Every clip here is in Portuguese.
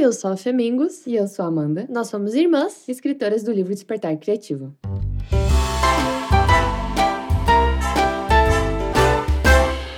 Oi, eu sou a Femingos. E eu sou a Amanda. Nós somos irmãs, escritoras do livro Despertar Criativo.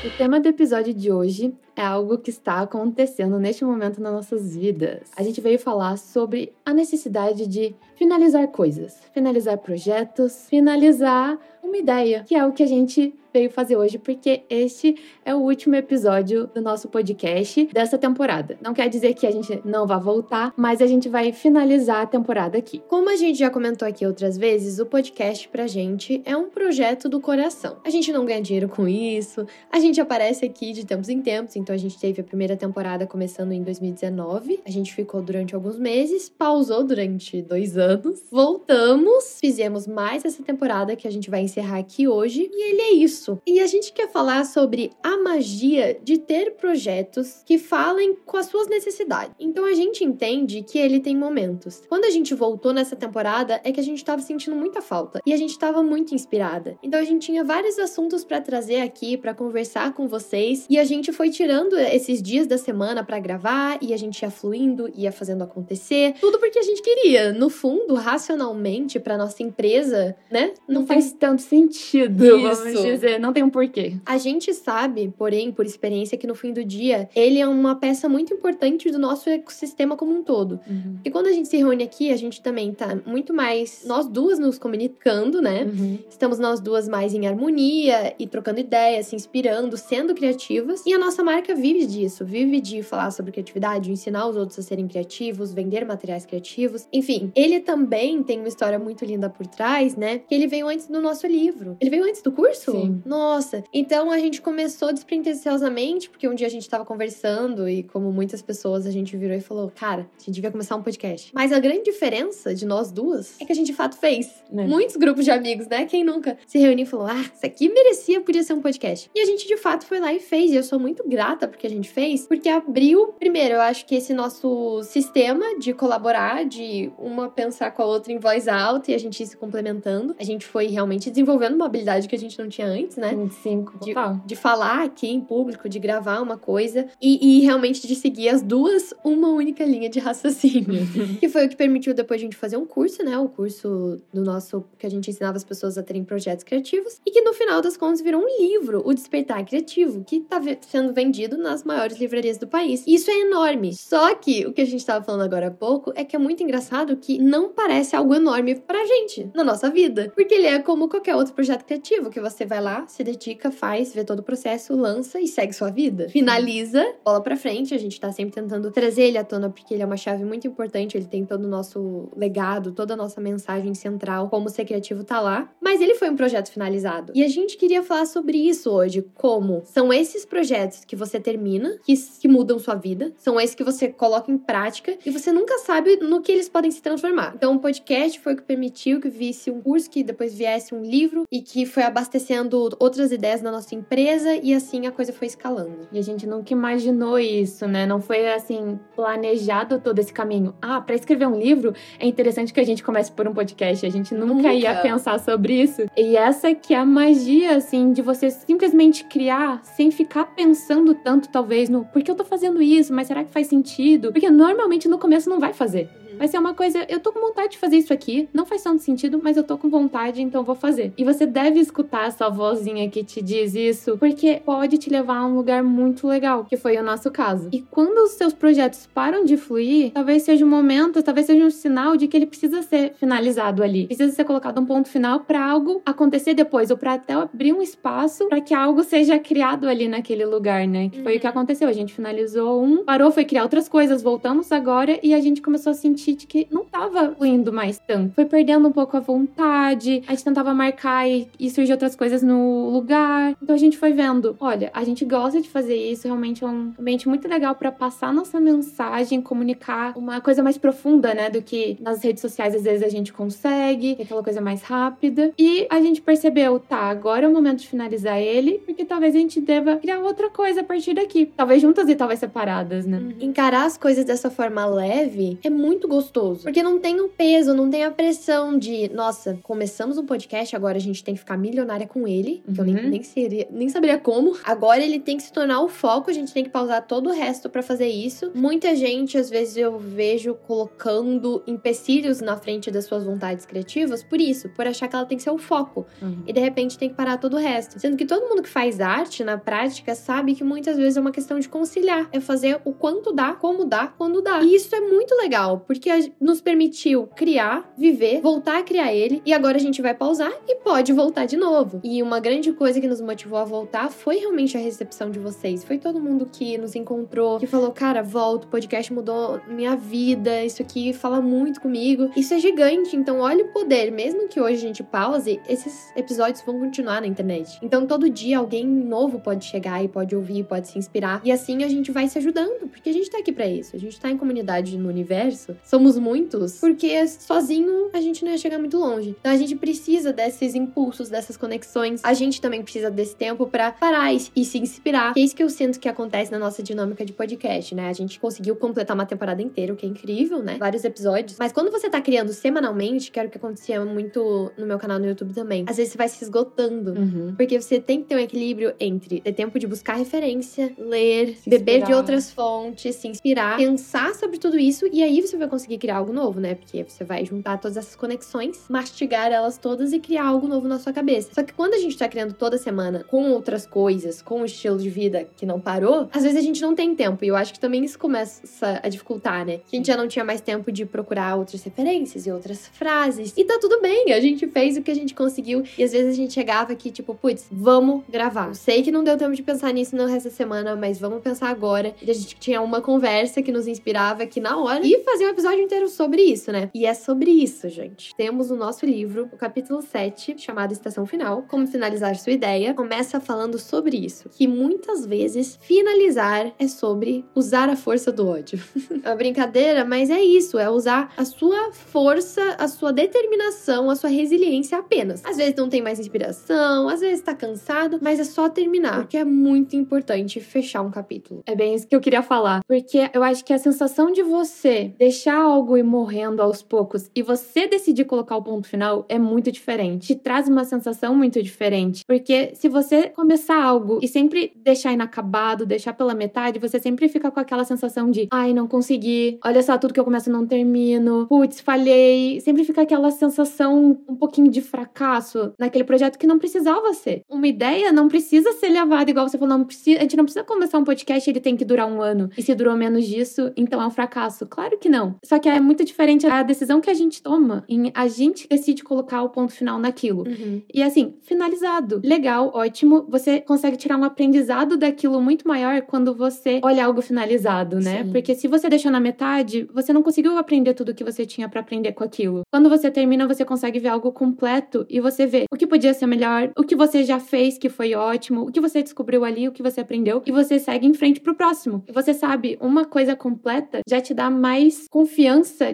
O tema do episódio de hoje é algo que está acontecendo neste momento nas nossas vidas. A gente veio falar sobre a necessidade de finalizar coisas, finalizar projetos, finalizar uma ideia, que é o que a gente veio fazer hoje, porque este é o último episódio do nosso podcast dessa temporada. Não quer dizer que a gente não vá voltar, mas a gente vai finalizar a temporada aqui. Como a gente já comentou aqui outras vezes, o podcast pra gente é um projeto do coração. A gente não ganha dinheiro com isso, a gente aparece aqui de tempos em tempos, então a gente teve a primeira temporada começando em 2019, a gente ficou durante alguns meses, pausou durante dois anos, voltamos, fizemos mais essa temporada que a gente vai encerrar aqui hoje, e ele é isso. E a gente quer falar sobre a magia de ter projetos que falem com as suas necessidades. Então a gente entende que ele tem momentos. Quando a gente voltou nessa temporada, é que a gente tava sentindo muita falta e a gente tava muito inspirada. Então a gente tinha vários assuntos para trazer aqui, para conversar com vocês, e a gente foi tirando esses dias da semana para gravar e a gente ia fluindo, ia fazendo acontecer, tudo porque a gente queria. No fundo, racionalmente, para nossa empresa, né? Não, não faz tanto sentido, Isso. vamos dizer não tem um porquê. A gente sabe, porém, por experiência, que no fim do dia, ele é uma peça muito importante do nosso ecossistema como um todo. Uhum. E quando a gente se reúne aqui, a gente também tá muito mais nós duas nos comunicando, né? Uhum. Estamos nós duas mais em harmonia e trocando ideias, se inspirando, sendo criativas. E a nossa marca vive disso, vive de falar sobre criatividade, ensinar os outros a serem criativos, vender materiais criativos. Enfim, ele também tem uma história muito linda por trás, né? Que ele veio antes do nosso livro. Ele veio antes do curso? Sim. Nossa! Então a gente começou despretensiosamente, porque um dia a gente tava conversando e, como muitas pessoas, a gente virou e falou: Cara, a gente devia começar um podcast. Mas a grande diferença de nós duas é que a gente de fato fez. É. Muitos grupos de amigos, né? Quem nunca se reuniu e falou: Ah, isso aqui merecia, podia ser um podcast. E a gente de fato foi lá e fez. E eu sou muito grata porque a gente fez, porque abriu. Primeiro, eu acho que esse nosso sistema de colaborar, de uma pensar com a outra em voz alta e a gente ir se complementando, a gente foi realmente desenvolvendo uma habilidade que a gente não tinha antes né? 25, de, de falar aqui em público, de gravar uma coisa e, e realmente de seguir as duas uma única linha de raciocínio. que foi o que permitiu depois a gente fazer um curso, né? O curso do nosso que a gente ensinava as pessoas a terem projetos criativos e que no final das contas virou um livro, O Despertar Criativo, que tá sendo vendido nas maiores livrarias do país. Isso é enorme. Só que o que a gente tava falando agora há pouco é que é muito engraçado que não parece algo enorme pra gente na nossa vida, porque ele é como qualquer outro projeto criativo que você vai lá lá, se dedica, faz, vê todo o processo, lança e segue sua vida. Finaliza, bola pra frente. A gente tá sempre tentando trazer ele à tona porque ele é uma chave muito importante. Ele tem todo o nosso legado, toda a nossa mensagem central, como ser criativo tá lá. Mas ele foi um projeto finalizado. E a gente queria falar sobre isso hoje. Como são esses projetos que você termina, que, que mudam sua vida, são esses que você coloca em prática e você nunca sabe no que eles podem se transformar. Então, o podcast foi o que permitiu que visse um curso, que depois viesse um livro e que foi abastecendo outras ideias na nossa empresa e assim a coisa foi escalando. E a gente nunca imaginou isso, né? Não foi assim planejado todo esse caminho. Ah, para escrever um livro é interessante que a gente comece por um podcast. A gente nunca, nunca, ia pensar sobre isso. E essa que é a magia assim de você simplesmente criar sem ficar pensando tanto talvez no por que eu tô fazendo isso, mas será que faz sentido? Porque normalmente no começo não vai fazer. Vai ser uma coisa, eu tô com vontade de fazer isso aqui, não faz tanto sentido, mas eu tô com vontade, então vou fazer. E você deve escutar essa vozinha que te diz isso, porque pode te levar a um lugar muito legal, que foi o nosso caso. E quando os seus projetos param de fluir, talvez seja um momento, talvez seja um sinal de que ele precisa ser finalizado ali. Precisa ser colocado um ponto final para algo acontecer depois, ou para até abrir um espaço para que algo seja criado ali naquele lugar, né? Que foi uhum. o que uhum. aconteceu. A gente finalizou um, parou, foi criar outras coisas, voltamos agora e a gente começou a sentir de que não tava fluindo mais tanto. Foi perdendo um pouco a vontade, a gente tentava marcar e, e surgiu outras coisas no lugar. Então a gente foi vendo, olha, a gente gosta de fazer isso, realmente é um ambiente muito legal para passar nossa mensagem, comunicar uma coisa mais profunda, né, do que nas redes sociais às vezes a gente consegue, aquela coisa mais rápida. E a gente percebeu, tá, agora é o momento de finalizar ele, porque talvez a gente deva criar outra coisa a partir daqui. Talvez juntas e talvez separadas, né? Encarar as coisas dessa forma leve é muito gostoso. Porque não tem o peso, não tem a pressão de, nossa, começamos um podcast, agora a gente tem que ficar milionária com ele. Uhum. Que eu nem, uhum. nem, seria, nem saberia como. Agora ele tem que se tornar o foco, a gente tem que pausar todo o resto para fazer isso. Muita gente, às vezes, eu vejo colocando empecilhos na frente das suas vontades criativas por isso, por achar que ela tem que ser o foco. Uhum. E de repente tem que parar todo o resto. Sendo que todo mundo que faz arte na prática sabe que muitas vezes é uma questão de conciliar. É fazer o quanto dá, como dá, quando dá. E isso é muito legal, porque nos permitiu criar, viver, voltar a criar ele, e agora a gente vai pausar e pode voltar de novo. E uma grande coisa que nos motivou a voltar foi realmente a recepção de vocês. Foi todo mundo que nos encontrou, que falou: cara, volta, o podcast mudou minha vida, isso aqui fala muito comigo. Isso é gigante, então olha o poder. Mesmo que hoje a gente pause, esses episódios vão continuar na internet. Então todo dia alguém novo pode chegar e pode ouvir, pode se inspirar. E assim a gente vai se ajudando, porque a gente tá aqui para isso. A gente tá em comunidade no universo, somos muitos, porque sozinho a gente não ia chegar muito longe. Então a gente precisa desses impulsos, dessas conexões. A gente também precisa desse tempo para parar e, se inspirar. Que é isso que eu sinto que acontece na nossa dinâmica de podcast, né? A gente conseguiu completar uma temporada inteira, o que é incrível, né? Vários episódios. Mas quando você tá criando semanalmente, que era o que acontecia muito no meu canal no YouTube também, às vezes você vai se esgotando. Uhum. Porque você tem que ter um equilíbrio entre ter tempo de buscar referência, ler, beber de outras fontes, se inspirar, pensar sobre tudo isso e aí você vai conseguir criar algo novo, né? Porque você vai juntar todas essas conexões, mastigar elas todas e criar algo novo na sua cabeça. Só que quando a gente tá criando toda semana com outras coisas, com um estilo de vida que não parou, às vezes a gente não tem tempo. E eu acho que também isso começa a dificultar, né? A gente já não tinha mais tempo de procurar outras referências e outras frases. E tá tudo bem, a gente fez o que a gente conseguiu. E às vezes a gente chegava aqui, tipo, putz, vamos gravar. Eu sei que não deu tempo de pensar nisso no resto da semana, mas vamos pensar agora. E a gente tinha uma conversa que nos inspirava aqui na hora e fazer um episódio inteiro sobre isso, né? E é sobre isso, gente. Temos o nosso livro, o capítulo 7, chamado Estação Final, Como Finalizar Sua Ideia, começa falando sobre isso, que muitas vezes finalizar é sobre usar a força do ódio. é uma brincadeira, mas é isso, é usar a sua força, a sua determinação, a sua resiliência apenas. Às vezes não tem mais inspiração, às vezes tá cansado, mas é só terminar, porque é muito importante fechar um capítulo. É bem isso que eu queria falar, porque eu acho que a sensação de você deixar algo ir morrendo aos poucos e você decidir colocar o ponto final é muito diferente. Te traz uma sensação muito diferente, porque se você começar algo e sempre deixar inacabado, deixar pela metade, você sempre fica com aquela sensação de, ai, não consegui, olha só, tudo que eu começo não termino, putz, falhei. Sempre fica aquela sensação um pouquinho de fracasso naquele projeto que não precisava ser. Uma ideia não precisa ser levada, igual você falou, não precisa, a gente não precisa começar um podcast ele tem que durar um ano. E se durou menos disso, então é um fracasso. Claro que não. Só que é muito diferente a decisão que a gente toma em a gente decide colocar o ponto final naquilo. Uhum. E assim, finalizado. Legal, ótimo. Você consegue tirar um aprendizado daquilo muito maior quando você olha algo finalizado, né? Sim. Porque se você deixou na metade, você não conseguiu aprender tudo que você tinha para aprender com aquilo. Quando você termina, você consegue ver algo completo e você vê o que podia ser melhor, o que você já fez que foi ótimo, o que você descobriu ali, o que você aprendeu e você segue em frente pro próximo. E você sabe, uma coisa completa já te dá mais confiança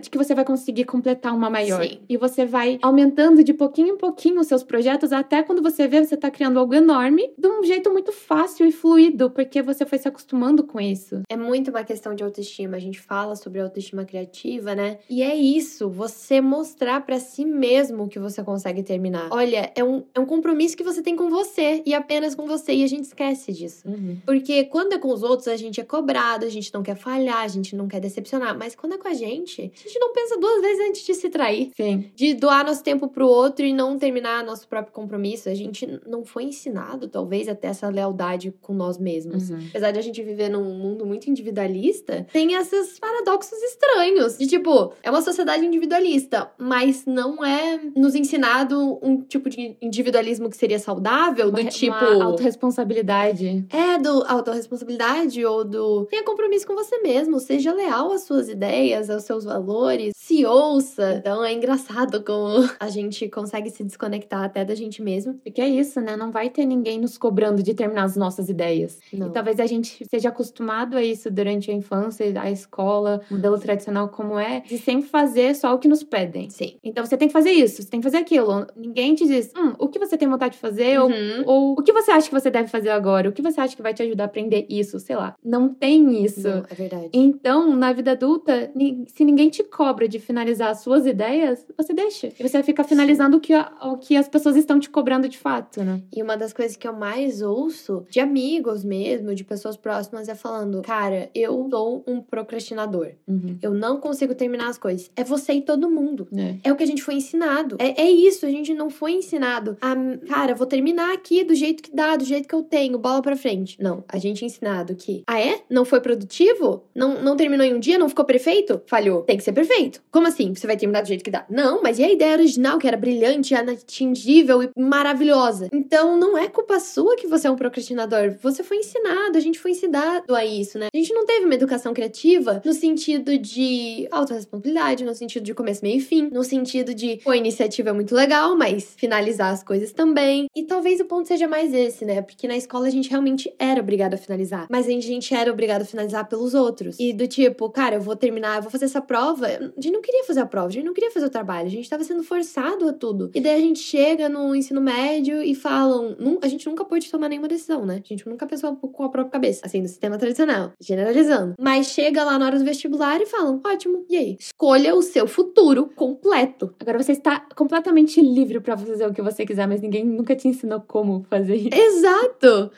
de que você vai conseguir completar uma maior. Sim. E você vai aumentando de pouquinho em pouquinho os seus projetos até quando você vê você tá criando algo enorme de um jeito muito fácil e fluido, porque você foi se acostumando com isso. É muito uma questão de autoestima. A gente fala sobre autoestima criativa, né? E é isso, você mostrar para si mesmo que você consegue terminar. Olha, é um, é um compromisso que você tem com você e apenas com você. E a gente esquece disso. Uhum. Porque quando é com os outros, a gente é cobrado, a gente não quer falhar, a gente não quer decepcionar. Mas quando é com a gente, a gente não pensa duas vezes antes de se trair. Sim. De doar nosso tempo pro outro e não terminar nosso próprio compromisso. A gente não foi ensinado, talvez, até essa lealdade com nós mesmos. Uhum. Apesar de a gente viver num mundo muito individualista, tem esses paradoxos estranhos. De tipo, é uma sociedade individualista, mas não é nos ensinado um tipo de individualismo que seria saudável, do uma, tipo. Uma autorresponsabilidade. É, do autorresponsabilidade ou do. Tenha compromisso com você mesmo, seja leal às suas ideias, aos seus valores, se ouça. Então é engraçado como a gente consegue se desconectar até da gente mesmo. Porque é isso, né? Não vai ter ninguém nos cobrando de terminar as nossas ideias. Não. E talvez a gente seja acostumado a isso durante a infância, a escola, modelo tradicional como é, de sempre fazer só o que nos pedem. Sim. Então você tem que fazer isso, você tem que fazer aquilo. Ninguém te diz, hum, o que você tem vontade de fazer? Uhum. Ou, ou o que você acha que você deve fazer agora? O que você acha que vai te ajudar a aprender isso? Sei lá. Não tem isso. Não, é verdade. Então, na vida adulta, se ninguém te cobra de finalizar as suas ideias, você deixa. E você fica finalizando o que, o que as pessoas estão te cobrando de fato, né? E uma das coisas que eu mais ouço de amigos mesmo, de pessoas próximas, é falando: Cara, eu sou um procrastinador. Uhum. Eu não consigo terminar as coisas. É você e todo mundo. É. É o que a gente foi ensinado. É, é isso, a gente não foi ensinado a, cara, vou terminar aqui do jeito que dá, do jeito que eu tenho, bola pra frente. Não, a gente é ensinado que, ah é? Não foi produtivo? Não, não terminou em um dia? Não ficou perfeito? Falhou. Tem que ser perfeito. Como assim? Você vai terminar do jeito que dá? Não, mas e a ideia original, que era brilhante, inatingível e maravilhosa? Então, não é culpa sua que você é um procrastinador. Você foi ensinado, a gente foi ensinado a isso, né? A gente não teve uma educação criativa no sentido de autorresponsabilidade, no sentido de começo, meio e fim, no sentido de, pô, a iniciativa é muito legal, mas finalizar as coisas também. E talvez o ponto seja mais esse, né? Porque na escola a gente realmente era obrigado a finalizar, mas a gente era obrigado a finalizar pelos outros. E do tipo, cara, eu vou terminar, eu vou fazer essa prova. A gente não queria fazer a prova, a gente não queria fazer o trabalho, a gente tava sendo forçado a tudo. E daí a gente chega no ensino médio e falam, a gente nunca pôde tomar nenhuma decisão, né? A gente nunca pensou com a própria cabeça, assim, no sistema tradicional, generalizando. Mas chega lá na hora do vestibular e falam, ótimo, e aí? Escolha o seu futuro completo. Agora você está completamente livre para fazer o que você quiser, mas ninguém nunca te ensinou como fazer isso. Exato!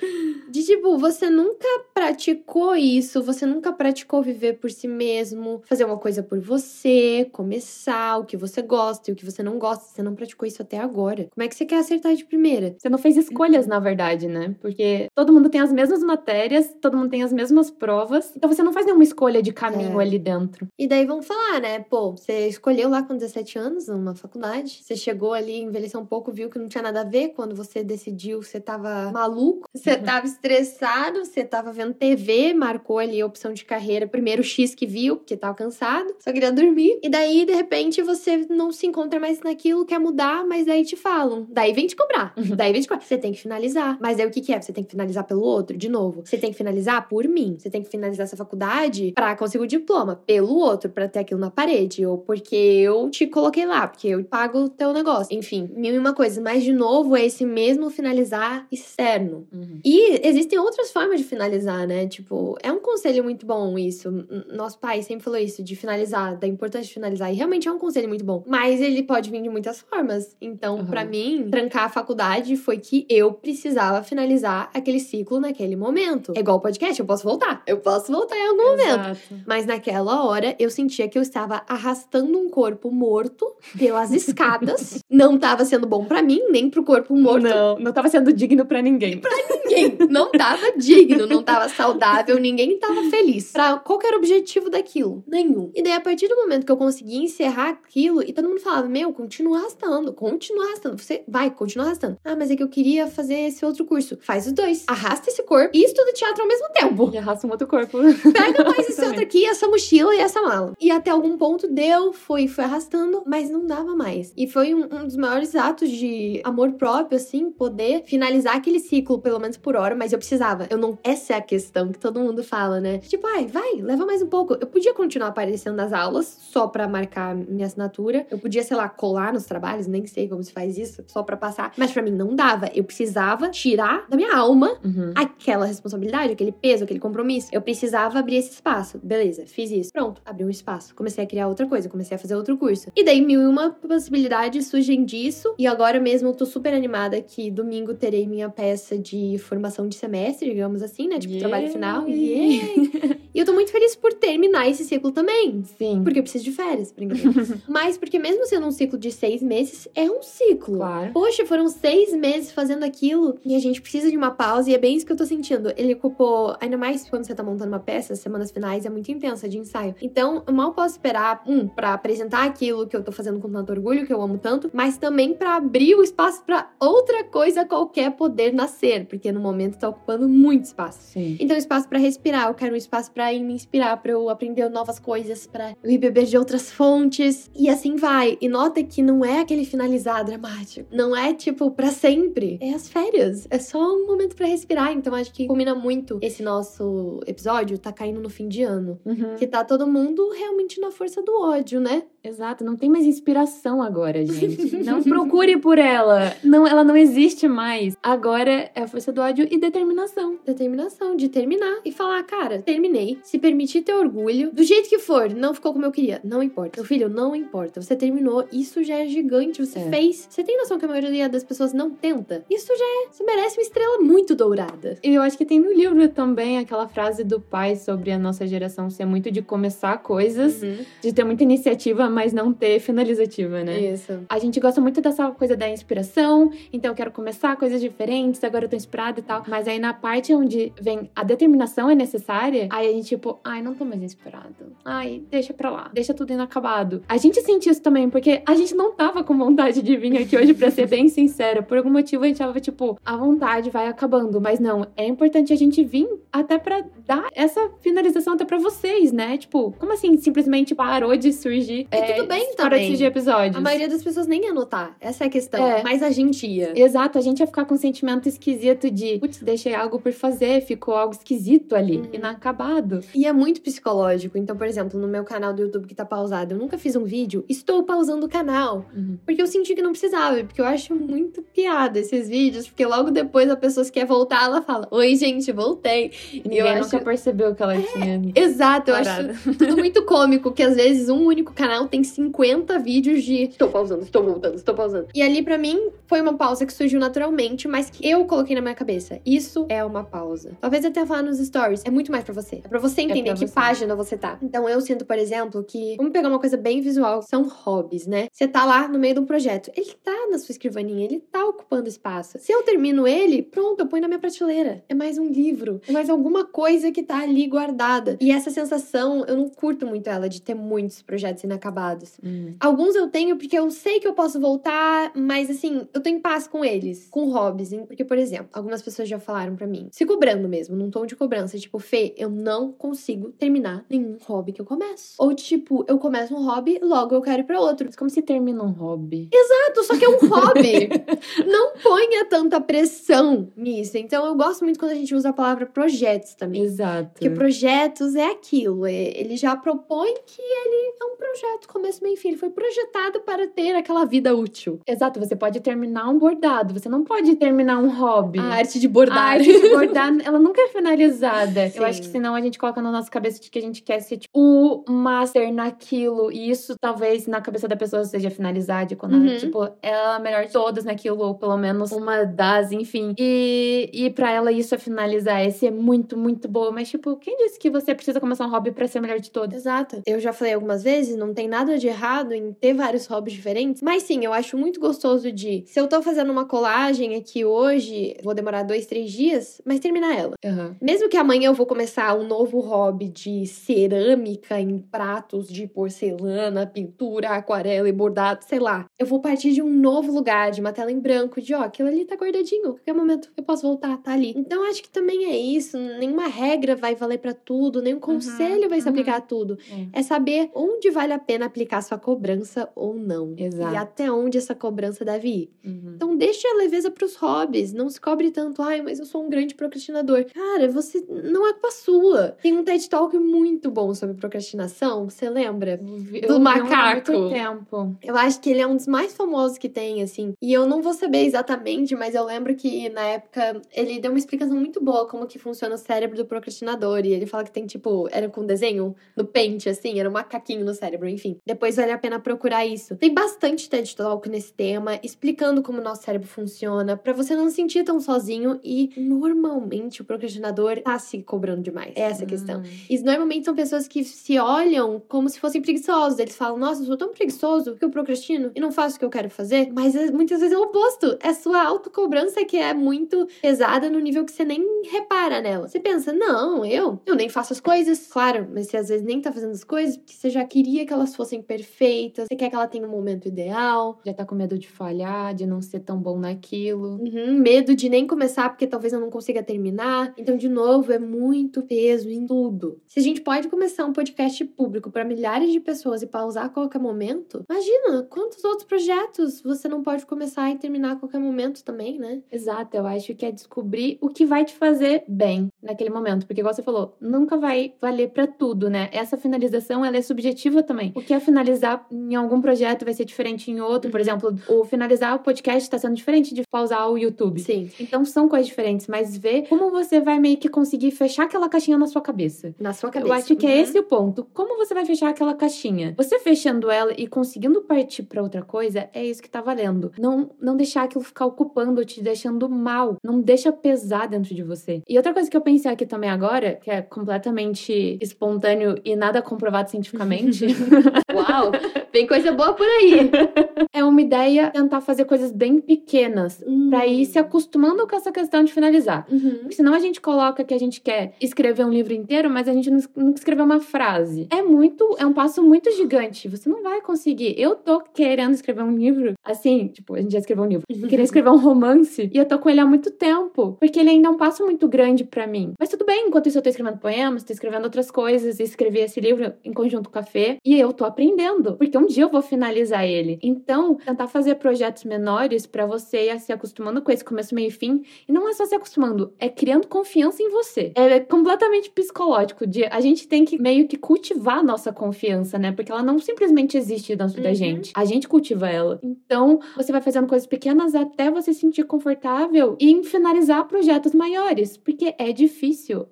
De tipo, você nunca praticou isso, você nunca praticou viver por si mesmo, fazer uma coisa por você, começar o que você gosta e o que você não gosta. Você não praticou isso até agora. Como é que você quer acertar de primeira? Você não fez escolhas, na verdade, né? Porque todo mundo tem as mesmas matérias, todo mundo tem as mesmas provas, então você não faz nenhuma escolha de caminho É. ali dentro. E daí vão falar, né? Pô, você escolheu lá com 17 anos numa faculdade, você chegou ali, envelheceu um pouco, viu que não tinha nada a ver. Quando você decidiu, você tava maluco, você tava estressado, você tava vendo TV, marcou ali a opção de carreira, primeiro X que viu, porque tava cansado, só queria dormir. E daí, de repente, você não se encontra mais naquilo, quer mudar, mas daí te falam. Daí vem te cobrar. Daí vem te cobrar. Você tem que finalizar. Mas aí o que, que é? Você tem que finalizar pelo outro, de novo. Você tem que finalizar por mim. Você tem que finalizar essa faculdade pra conseguir o diploma. Pelo outro, pra ter aquilo na parede. Ou porque eu te coloquei lá, porque eu pago o teu negócio. Enfim, mil e uma coisa. Mas, de novo, é esse mesmo finalizar externo. E existem outras formas de finalizar, né? Tipo, é um conselho muito bom isso. Nosso pai sempre falou isso, de finalizar, da importância de finalizar. E realmente é um conselho muito bom. Mas ele pode vir de muitas formas. Então, Uhum. pra mim, trancar a faculdade foi que eu precisava finalizar aquele ciclo naquele momento. É igual o podcast, eu posso voltar. Eu posso voltar em algum momento. Exato. Mas naquela hora eu sentia que eu estava arrastando um corpo morto pelas escadas. Não estava sendo bom pra mim, nem pro corpo morto. Não, não tava sendo digno pra ninguém. Ninguém. Não tava digno, não tava saudável, ninguém tava feliz. Pra qual era o objetivo daquilo? Nenhum. E daí, a partir do momento que eu consegui encerrar aquilo, e todo mundo falava: Meu, continua arrastando, continua arrastando. Você vai, continua arrastando. Ah, mas é que eu queria fazer esse outro curso. Faz os dois. Arrasta esse corpo e estuda teatro ao mesmo tempo. E arrasta um outro corpo. Pega mais esse outro aqui, essa mochila e essa mala. E até algum ponto deu, foi, foi arrastando, mas não dava mais. E foi um, um dos maiores atos de amor próprio, assim, poder finalizar aquele ciclo, pelo menos por hora, mas eu precisava. Eu não. Essa é a questão que todo mundo fala, né? Tipo, ai, vai, leva mais um pouco. Eu podia continuar aparecendo nas aulas só pra marcar minha assinatura. Eu podia, sei lá, colar nos trabalhos, nem sei como se faz isso, só pra passar. Mas pra mim não dava. Eu precisava tirar da minha alma Uhum. aquela responsabilidade, aquele peso, aquele compromisso. Eu precisava abrir esse espaço. Beleza, fiz isso. Pronto, abri um espaço. Comecei a criar outra coisa, comecei a fazer outro curso. E daí mil e uma possibilidades surgem disso. E agora mesmo eu tô super animada que domingo terei minha peça de formação de semestre, digamos assim, né? Tipo, trabalho final. Yay! e eu tô muito feliz por terminar esse ciclo também. Sim. Porque eu preciso de férias, brincadeira. Mas porque mesmo sendo um ciclo de seis meses, é um ciclo. Claro. Poxa, foram seis meses fazendo aquilo e a gente precisa de uma pausa e é bem isso que eu tô sentindo. Ele ocupou, ainda mais quando você tá montando uma peça, as semanas finais é muito intensa de ensaio. Então, eu mal posso esperar, um, pra apresentar aquilo que eu tô fazendo com tanto orgulho, que eu amo tanto, mas também pra abrir o espaço pra outra coisa qualquer poder nascer, porque no momento tá ocupando muito espaço. Sim. Então, espaço pra respirar, eu quero um espaço pra ir me inspirar, pra eu aprender novas coisas, pra eu ir beber de outras fontes. E assim vai. E nota que não é aquele finalizar dramático. Não é tipo pra sempre. É as férias. É só um momento pra respirar. Então, acho que combina muito esse nosso episódio, tá caindo no fim de ano. Uhum. Que tá todo mundo realmente na força do ódio, né? Exato, não tem mais inspiração agora, gente. Não procure por ela. Não, ela não existe mais. Agora é a força do ódio e determinação. Determinação de terminar e falar, cara, terminei. Se permitir ter orgulho, do jeito que for, não ficou como eu queria. Não importa. Meu filho, não importa. Você terminou, isso já é gigante. Você é. fez. Você tem noção que a maioria das pessoas não tenta? Isso já é. Você merece uma estrela muito dourada. E eu acho que tem no livro também aquela frase do pai sobre a nossa geração ser muito de começar coisas, uhum. de ter muita iniciativa, mas não ter finalizativa, né? Isso. A gente gosta muito dessa coisa da inspiração, então eu quero começar coisas diferentes, agora eu tô inspirada e tal. Mas aí na parte onde vem a determinação é necessária, aí a gente, tipo, ai, não tô mais inspirado. Ai, deixa pra lá, deixa tudo inacabado. A gente sentiu isso também, porque a gente não tava com vontade de vir aqui hoje, pra ser bem sincera. Por algum motivo a gente tava, tipo, a vontade vai acabando. Mas não, é importante a gente vir até pra dar essa finalização até pra vocês, né? Tipo, como assim simplesmente parou de surgir? E é, tudo bem de surgir episódios. A maioria das pessoas nem ia notar. Essa é a questão. É. Mas a gente ia. Exato, a gente ia ficar com um sentimento esquisito de, putz, deixei algo por fazer, ficou algo esquisito ali, uhum. inacabado. E é muito psicológico. Então, por exemplo, no meu canal do YouTube que tá pausado, eu nunca fiz um vídeo, estou pausando o canal. Uhum. Porque eu senti que não precisava, porque eu acho muito piada esses vídeos, porque logo depois a pessoa que quer voltar, ela fala: Oi, gente, voltei. E ninguém eu nunca acho... percebeu que ela é, tinha. Exato, parado. eu acho tudo muito cômico, que às vezes um único canal tem 50 vídeos de estou pausando, estou voltando, estou pausando. E ali para mim foi uma pausa que surgiu naturalmente, mas que eu coloquei na minha cabeça. Isso é uma pausa. Talvez até falar nos stories, é muito mais para você. É para você entender é que você. página você tá. Então eu sinto, por exemplo, que vamos pegar uma coisa bem visual, são hobbies, né? Você tá lá no meio de um projeto, ele tá na sua escrivaninha, ele tá ocupando espaço. Se eu termino ele, pronto, eu ponho na minha prateleira. É mais um livro, é mais alguma coisa que tá ali guardada. E essa sensação, eu não curto muito ela de ter muitos projetos inacabados. Hum. Alguns eu tenho porque eu sei que eu posso voltar, mas assim, eu tenho paz com eles, com hobbies. Hein? Porque, por exemplo, algumas pessoas já falaram para mim, se cobrando mesmo, num tom de cobrança, tipo, Fê, eu não consigo terminar nenhum hobby que eu começo. Ou tipo, eu começo um hobby, logo eu quero ir pra outro. Como se termina um hobby. Exato, só que é um hobby. não ponha tanta pressão nisso. Então eu gosto muito quando a gente usa a palavra projetos também. Exato. Porque projetos é aquilo, é, ele já propõe que ele é um projeto, começo, meio fim. Ele foi projetado para ter aquela vida útil. Exato, você pode terminar um bordado, você não pode terminar um hobby. A arte de bordar. A arte de bordar, ela nunca é finalizada. Sim. Eu acho que senão a gente coloca na nossa cabeça de que a gente quer ser tipo, o master naquilo, e isso talvez na cabeça da pessoa seja finalizado, quando uhum. ela, tipo, ela é a melhor de todas naquilo, ou pelo menos uma das, enfim. E, e para ela isso é finalizar, esse é muito, muito boa. Mas, tipo, quem disse que você precisa começar um hobby para ser a melhor de todas? Exato. Eu já falei algumas vezes, não tem nada de errado em ter vários hobbies diferentes. Mas sim, eu acho muito gostoso de. Se eu tô fazendo uma colagem aqui hoje, vou demorar dois, três dias, mas terminar ela. Uhum. Mesmo que amanhã eu vou começar um novo hobby de cerâmica em pratos de porcelana, pintura, aquarela e bordado, sei lá. Eu vou partir de um novo lugar, de uma tela em branco, de ó, aquilo ali tá guardadinho. Qualquer momento eu posso voltar, tá ali. Então acho que também é isso. Nenhuma regra vai valer para tudo, nenhum conselho uhum, vai se uhum. aplicar a tudo. É. é saber onde vale a pena aplicar sua cobrança ou não. Exato. E até onde essa cobrança deve ir. Uhum. Então deixe a leveza pros hobbies. Não se cobre tanto, ai, mas eu sou um grande procrastinador. Cara, você não é culpa sua. Tem um TED Talk muito bom sobre procrastinação. Você lembra? Do eu macaco. Muito tempo. Eu acho que ele é um dos mais famosos que tem, assim. E eu não vou saber exatamente, mas eu lembro que na época ele deu uma explicação muito boa como que funciona o cérebro do procrastinador. E ele fala que tem, tipo, era com desenho no pente, assim, era um macaquinho no cérebro, enfim. Depois vale a pena procurar isso. Tem bastante TED Talk nesse tema, explicando como o nosso cérebro funciona, para você não se sentir tão sozinho e normalmente o procrastinador tá se cobrando demais. É essa a questão. Hum. E normalmente são pessoas que se olham como se fossem preguiçosos. Eles falam, nossa, eu sou tão preguiçoso que eu procrastino e não faço o que eu quero fazer. Mas é, muitas vezes é o oposto. É sua autocobrança que é muito pesada no nível que você nem repara nela. Você pensa, não, eu, eu nem faço as coisas. Claro, mas você às vezes nem tá fazendo as coisas porque você já queria que elas fossem perfeitas, você quer que ela tenha um momento ideal. Já tá com medo de falhar, de não ser tão bom naquilo. Uhum, medo de nem começar porque talvez eu não consiga terminar. Então, de novo, é muito peso em tudo. Se a gente pode começar um podcast público para milhares de pessoas e pausar a qualquer momento, imagina quantos outros projetos você não pode começar e terminar a qualquer momento também, né? Exato, eu acho que é descobrir o que vai te fazer bem. Naquele momento. Porque, igual você falou, nunca vai valer para tudo, né? Essa finalização, ela é subjetiva também. O que é finalizar em algum projeto vai ser diferente em outro. Por exemplo, o finalizar o podcast está sendo diferente de pausar o YouTube. Sim. Então, são coisas diferentes. Mas ver como você vai meio que conseguir fechar aquela caixinha na sua cabeça. Na sua cabeça. Eu acho que é uhum. é esse o ponto. Como você vai fechar aquela caixinha? Você fechando ela e conseguindo partir para outra coisa, é isso que tá valendo. Não, não deixar aquilo ficar ocupando, te deixando mal. Não deixa pesar dentro de você. E outra coisa que eu pensei aqui também agora, que é completamente espontâneo e nada comprovado cientificamente. Uau! Tem coisa boa por aí. é uma ideia tentar fazer coisas bem pequenas hum. para ir se acostumando com essa questão de finalizar. Uhum. Porque senão a gente coloca que a gente quer escrever um livro inteiro, mas a gente não escreveu uma frase. É muito, é um passo muito gigante. Você não vai conseguir. Eu tô querendo escrever um livro, assim, tipo, a gente já escreveu um livro. Uhum. Queria escrever um romance e eu tô com ele há muito tempo, porque ele ainda é um passo muito grande para mim. Mas tudo bem, enquanto isso eu tô escrevendo poemas, tô escrevendo outras coisas, escrevi esse livro em conjunto com a Fê e eu tô aprendendo, porque um dia eu vou finalizar ele. Então, tentar fazer projetos menores para você ir se acostumando com esse começo, meio e fim, e não é só se acostumando, é criando confiança em você. É completamente psicológico de a gente tem que meio que cultivar a nossa confiança, né? Porque ela não simplesmente existe dentro uhum. da gente. A gente cultiva ela. Então, você vai fazendo coisas pequenas até você se sentir confortável em finalizar projetos maiores, porque é difícil,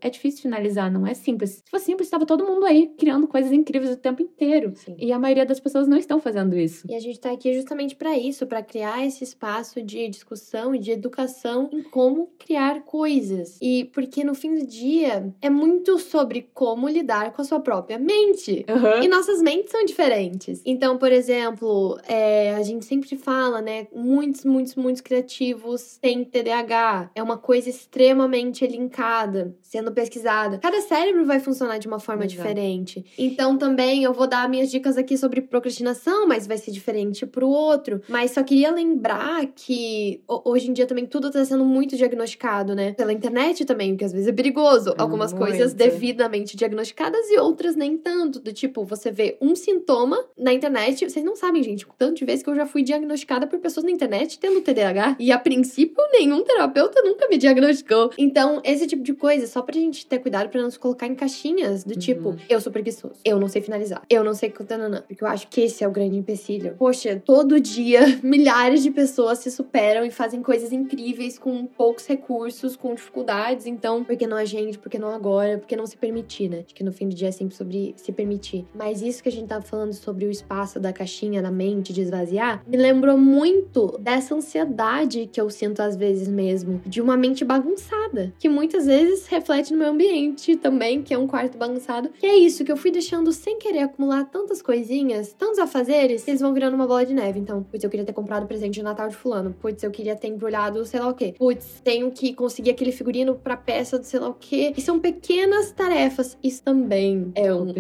é difícil finalizar, não é simples. Se fosse simples, estava todo mundo aí criando coisas incríveis o tempo inteiro. Sim. E a maioria das pessoas não estão fazendo isso. E a gente tá aqui justamente para isso, para criar esse espaço de discussão e de educação em como criar coisas. E porque no fim do dia é muito sobre como lidar com a sua própria mente. Uhum. E nossas mentes são diferentes. Então, por exemplo, é, a gente sempre fala, né? Muitos, muitos, muitos criativos têm TDAH. É uma coisa extremamente linkada, sendo pesquisada. Cada cérebro vai funcionar de uma forma Exato. diferente. Então, também eu vou dar minhas dicas aqui sobre procrastinação, mas vai ser diferente pro outro. Mas só queria lembrar que hoje em dia também tudo tá sendo muito diagnosticado, né? Pela internet também, o que às vezes é perigoso. Algumas muito. coisas devidamente diagnosticadas e outras nem tanto. Do tipo, você vê um sintoma na internet. Vocês não sabem, gente, o tanto de vezes que eu já fui diagnosticada por pessoas na internet tendo TDAH. E a princípio, nenhum terapeuta nunca me diagnosticou. Então, esse tipo de coisa, só pra gente ter cuidado pra não se colocar em caixinhas do uhum. tipo, eu sou preguiçoso, eu não sei finalizar, eu não sei. Porque eu acho que esse é o grande empecilho. Poxa, todo dia milhares de pessoas se superam e fazem coisas incríveis com poucos recursos, com dificuldades. Então, por que não a gente? Por que não agora? Por que não se permitir, né? Acho que no fim do dia é sempre sobre se permitir. Mas isso que a gente tá falando sobre o espaço da caixinha na mente, de esvaziar, me lembrou muito dessa ansiedade que eu sinto às vezes mesmo, de uma mente bagunçada, que muitas vezes reflete no meu ambiente também, que é um quarto bagunçado. Que é isso, que eu fui deixando sem querer acumular tantas coisinhas, tantos afazeres, que eles vão virando uma bola de neve. Então, putz, eu queria ter comprado presente de Natal de fulano. Putz, eu queria ter embrulhado sei lá o quê. Putz, tenho que conseguir aquele figurino pra peça do sei lá o quê. E são pequenas tarefas. Isso também é um...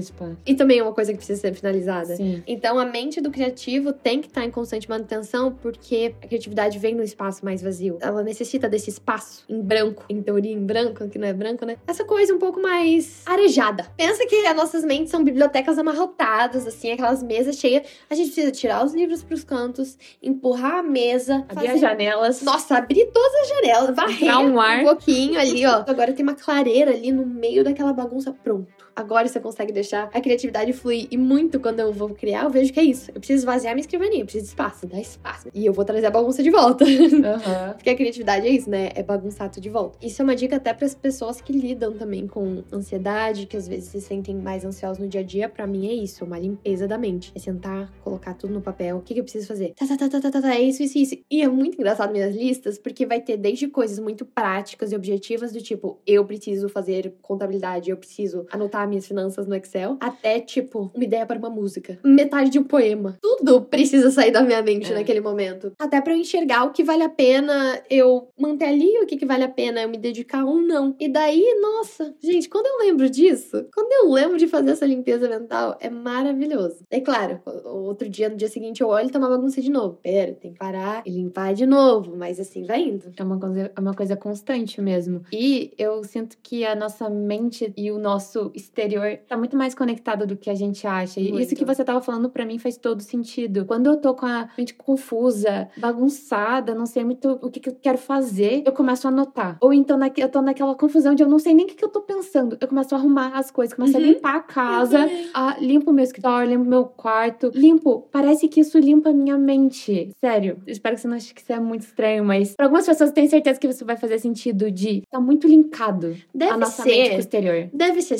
E também é uma coisa que precisa ser finalizada. Sim. Então, a mente do criativo tem que estar em constante manutenção, porque a criatividade vem no espaço mais vazio. Ela necessita desse espaço em branco, em teoria em branco, que não é branco, né? Essa coisa um pouco mais arejada. Pensa que as nossas mentes são bibliotecas amarrotadas, assim, aquelas mesas cheias. A gente precisa tirar os livros pros cantos, empurrar a mesa, abrir fazer... as janelas. Nossa, abrir todas as janelas, varrer um, ar. um pouquinho ali, ó. Agora tem uma clareira ali no meio daquela bagunça pronto agora você consegue deixar a criatividade fluir. E muito quando eu vou criar, eu vejo que é isso. Eu preciso esvaziar minha escrivaninha, eu preciso de espaço, dá espaço. E eu vou trazer a bagunça de volta. Uhum. Porque a criatividade é isso, né? É bagunçar tudo de volta. Isso é uma dica até para as pessoas que lidam também com ansiedade, que às vezes se sentem mais ansiosos no dia a dia. Para mim é isso, uma limpeza da mente. É sentar, colocar tudo no papel. O que, que eu preciso fazer? Tá, tá, tá, tá, tá, tá, tá, é isso, isso, isso. E é muito engraçado minhas listas, porque vai ter desde coisas muito práticas e objetivas, do tipo, eu preciso fazer contabilidade, eu preciso anotar minhas finanças no Excel, até, tipo, uma ideia para uma música, metade de um poema. Tudo precisa sair da minha mente é. naquele momento. Até para eu enxergar o que vale a pena eu manter ali, o que, que vale a pena eu me dedicar ou não. E daí, nossa, gente, quando eu lembro disso, quando eu lembro de fazer essa limpeza mental, é maravilhoso. É claro, outro dia, no dia seguinte, eu olho e tomo bagunça de novo. Pera, tem que parar e limpar de novo, mas assim vai indo. É uma coisa, é uma coisa constante mesmo. E eu sinto que a nossa mente e o nosso exterior tá muito mais conectado do que a gente acha. E Muito. isso que você tava falando para mim faz todo sentido. Quando eu tô com a mente confusa, bagunçada, não sei muito o que, que eu quero fazer, eu começo a anotar. Ou então eu tô naquela confusão de eu não sei nem o que, que eu tô pensando. Eu começo a arrumar as coisas, começo a Uhum. limpar a casa, a, limpo o meu escritório, limpo o meu quarto, limpo. Parece que isso limpa a minha mente. Sério, espero que você não ache que isso é muito estranho, mas pra algumas pessoas eu tenho certeza que isso vai fazer sentido de tá muito linkado Deve a nossa mente com o ser. exterior. Deve ser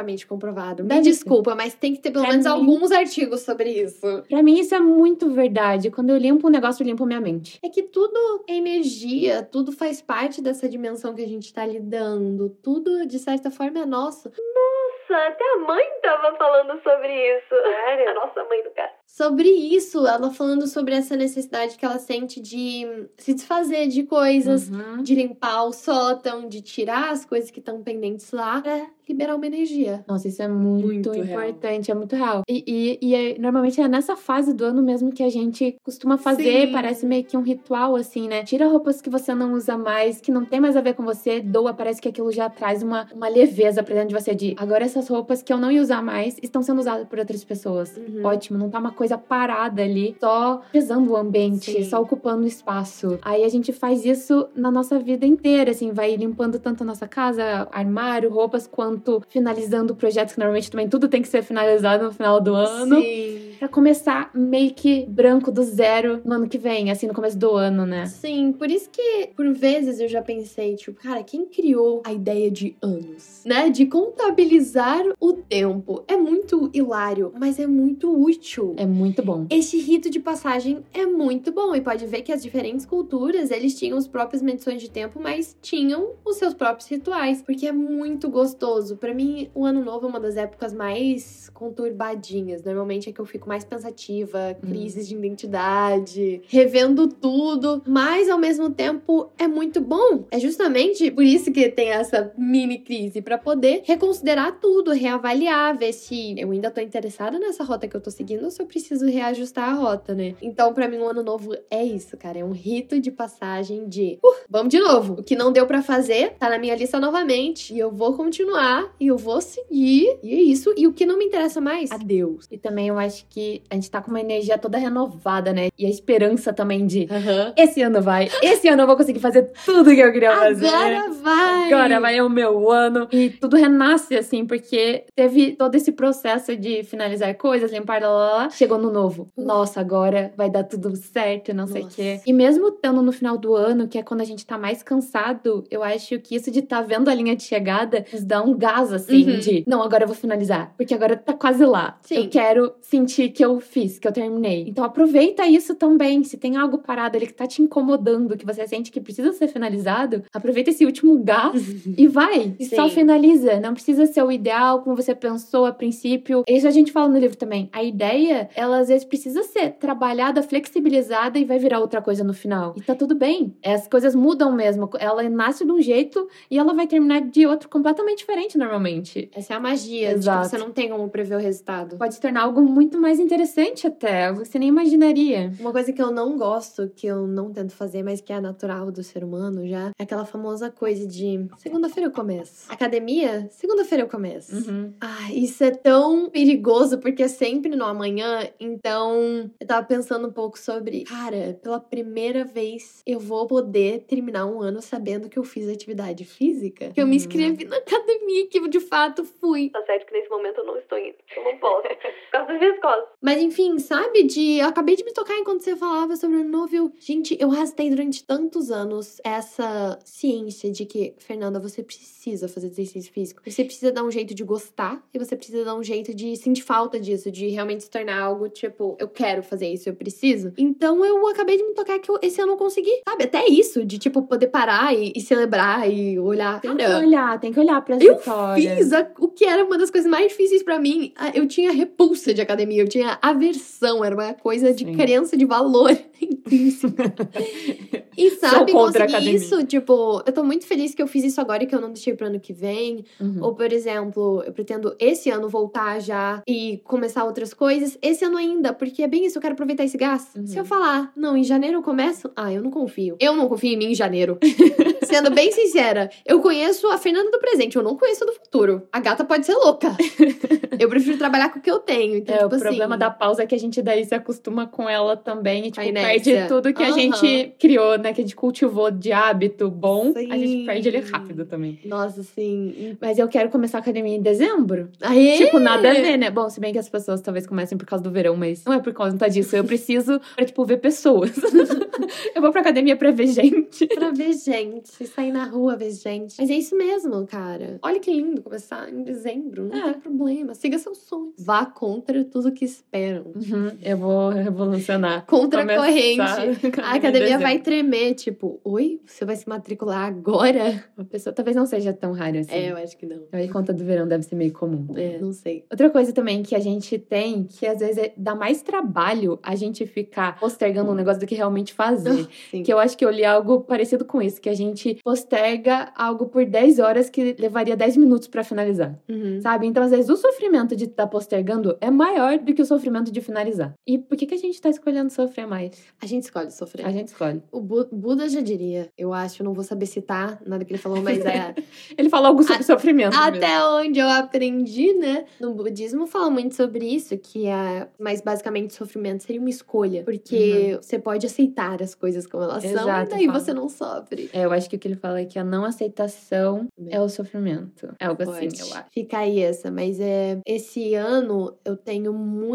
cientificamente comprovado. Me Deve ser. desculpa, mas tem que ter pelo Pra menos mim- alguns artigos sobre isso. Pra mim, isso é muito verdade. Quando eu limpo um negócio, eu limpo minha mente. É que tudo é energia, tudo faz parte dessa dimensão que a gente tá lidando. Tudo, de certa forma, é nosso. Nossa, até a mãe tava falando sobre isso. Sério? A nossa mãe do cara. Sobre isso, ela falando sobre essa necessidade que ela sente de se desfazer de coisas, Uhum. de limpar o sótão, de tirar as coisas que estão pendentes lá pra liberar uma energia. Nossa, isso é muito, Muito real. importante, é muito real. E, e, e é- normalmente é nessa fase do ano mesmo que a gente costuma fazer, Sim. parece meio que um ritual, assim, né? Tira roupas que você não usa mais, que não tem mais a ver com você, doa, parece que aquilo já traz uma, uma leveza pra dentro de você de agora essas roupas que eu não ia usar mais estão sendo usadas por outras pessoas. Uhum. Ótimo, não tá uma coisa parada ali, só pesando o ambiente, Sim. só ocupando espaço. Aí a gente faz isso na nossa vida inteira, assim, vai limpando tanto a nossa casa, armário, roupas, quanto finalizando projetos, que normalmente também tudo tem que ser finalizado no final do ano. Sim. Pra começar meio que branco do zero no ano que vem, assim, no começo do ano, né? Sim, por isso que por vezes eu já pensei, tipo, cara, quem criou a ideia de anos? Né? De contabilizar o tempo. É muito hilário, mas é muito útil. É muito bom. Este rito de passagem é muito bom e pode ver que as diferentes culturas, eles tinham as próprias medições de tempo, mas tinham os seus próprios rituais, porque é muito gostoso. Pra mim, o ano novo é uma das épocas mais conturbadinhas. Normalmente é que eu fico mais pensativa, crises de identidade, revendo tudo, mas ao mesmo tempo é muito bom. É justamente por isso que tem essa mini crise pra poder reconsiderar tudo, reavaliar, ver se eu ainda tô interessada nessa rota que eu tô seguindo ou se eu preciso reajustar a rota, né? Então, pra mim, o ano novo é isso, cara. É um rito de passagem de uh, vamos de novo. O que não deu pra fazer tá na minha lista novamente. E eu vou continuar. E eu vou seguir. E é isso. E o que não me interessa mais, adeus. E também eu acho que a gente tá com uma energia toda renovada, né? E a esperança também de Aham. esse ano vai, esse ano eu vou conseguir fazer tudo que eu queria fazer. Agora vai! Agora vai o meu ano. E tudo renasce, assim, porque teve todo esse processo de finalizar coisas, limpar, lá, lá, lá. Chegou no novo. Nossa, agora vai dar tudo certo, não sei o quê. E mesmo estando no final do ano, que é quando a gente tá mais cansado, eu acho que isso de tá vendo a linha de chegada nos dá um gás, assim, Uhum. de não, agora eu vou finalizar. Porque agora tá quase lá. Sim. Eu quero sentir que eu fiz, que eu terminei. Então aproveita isso também. Se tem algo parado ali que tá te incomodando, que você sente que precisa ser finalizado, aproveita esse último gás e vai. E só Sim. finaliza. Não precisa ser o ideal, como você pensou a princípio. Isso a gente fala no livro também. A ideia, ela às vezes precisa ser trabalhada, flexibilizada e vai virar outra coisa no final. E tá tudo bem. As coisas mudam mesmo. Ela nasce de um jeito e ela vai terminar de outro completamente diferente normalmente. Essa é a magia. Exato. Tipo, você não tem como prever o resultado. Pode se tornar algo muito mais interessante até, algo que você nem imaginaria. Uma coisa que eu não gosto, que eu não tento fazer, mas que é natural do ser humano já, é aquela famosa coisa de segunda-feira eu começo. Academia, segunda-feira eu começo. Uhum. Ah, isso é tão perigoso porque é sempre no amanhã. Então, eu tava pensando um pouco sobre, cara, pela primeira vez eu vou poder terminar um ano sabendo que eu fiz atividade física, que eu me Uhum. inscrevi na academia, que eu de fato fui. Tá certo que nesse momento eu não estou indo, eu não posso, por causa das minhas Mas enfim, sabe, de eu acabei de me tocar enquanto você falava sobre o eu- Gente, eu rastei durante tantos anos essa ciência de que, Fernanda, você precisa fazer exercício físico. Você precisa dar um jeito de gostar e você precisa dar um jeito de sentir falta disso, de realmente se tornar algo tipo, eu quero fazer isso, eu preciso. Então eu acabei de me tocar que eu- esse ano eu consegui, sabe? Até isso, de tipo, poder parar e, e celebrar e olhar. Tem que olhar, tem que olhar para as eu vitórias. fiz a- o que era uma das coisas mais difíceis pra mim. Ah, Eu tinha repulsa de academia. Eu tinha aversão, era uma coisa de Sim. crença de valor intrínseca. E sabe, conseguir isso, tipo, eu tô muito feliz que eu fiz isso agora e que eu não deixei pro ano que vem. Uhum. Ou, por exemplo, eu pretendo esse ano voltar já e começar outras coisas. Esse ano ainda, porque é bem isso, eu quero aproveitar esse gás. Uhum. Se eu falar, não, em janeiro eu começo, ah, eu não confio. Eu não confio em mim em janeiro. Sendo bem sincera, eu conheço a Fernanda do presente, eu não conheço a do futuro. A gata pode ser louca. eu prefiro trabalhar com o que eu tenho. Então, É, tipo o problema assim, da pausa é que a gente daí se acostuma com ela também e, tipo, A perde tudo que a Aham. gente criou, né? Que a gente cultivou de hábito bom, a gente Sim. perde ele rápido também. Nossa, assim. Mas eu quero começar a academia em dezembro. Aê! Tipo, nada a ver, né? Bom, se bem que as pessoas talvez comecem por causa do verão, mas não é por conta disso. Eu preciso pra, tipo, ver pessoas. eu vou pra academia pra ver gente. Pra ver gente, sair na rua, ver gente. Mas é isso mesmo, cara. Olha que lindo começar em dezembro. Não É. tem problema. Siga seus sonhos. Vá contra tudo que esperam. Uhum, eu vou revolucionar. Contra a corrente. a academia vai tremer, tipo, oi? Você vai se matricular agora? Uma pessoa talvez não seja tão raro assim. É, eu acho que não. Aí conta do verão deve ser meio comum. É, não sei. Outra coisa também que a gente tem, que às vezes é- dá mais trabalho a gente ficar postergando um negócio do que realmente fazer. Sim. Que eu acho que eu li algo parecido com isso, que a gente posterga algo por 10 horas que levaria 10 minutos pra finalizar. Uhum. Sabe? Então, às vezes, o sofrimento de estar postergando é maior do que o sofrimento de finalizar. E por que, que a gente tá escolhendo sofrer mais? A gente escolhe sofrer. A gente escolhe. O Bu- Buda já diria, eu acho, não vou saber citar nada que ele falou, mas é Ele falou algo sobre sofrimento. mesmo. Até onde eu aprendi, né? No budismo fala muito sobre isso, que é. Mas basicamente sofrimento seria uma escolha. Porque você pode aceitar as coisas como elas são, e Uhum. Exato, daí fala. você não sofre. É, eu acho que o que ele fala é que a não aceitação é o sofrimento. É algo assim, Pode. eu acho. Fica aí essa, mas é esse ano eu tenho muito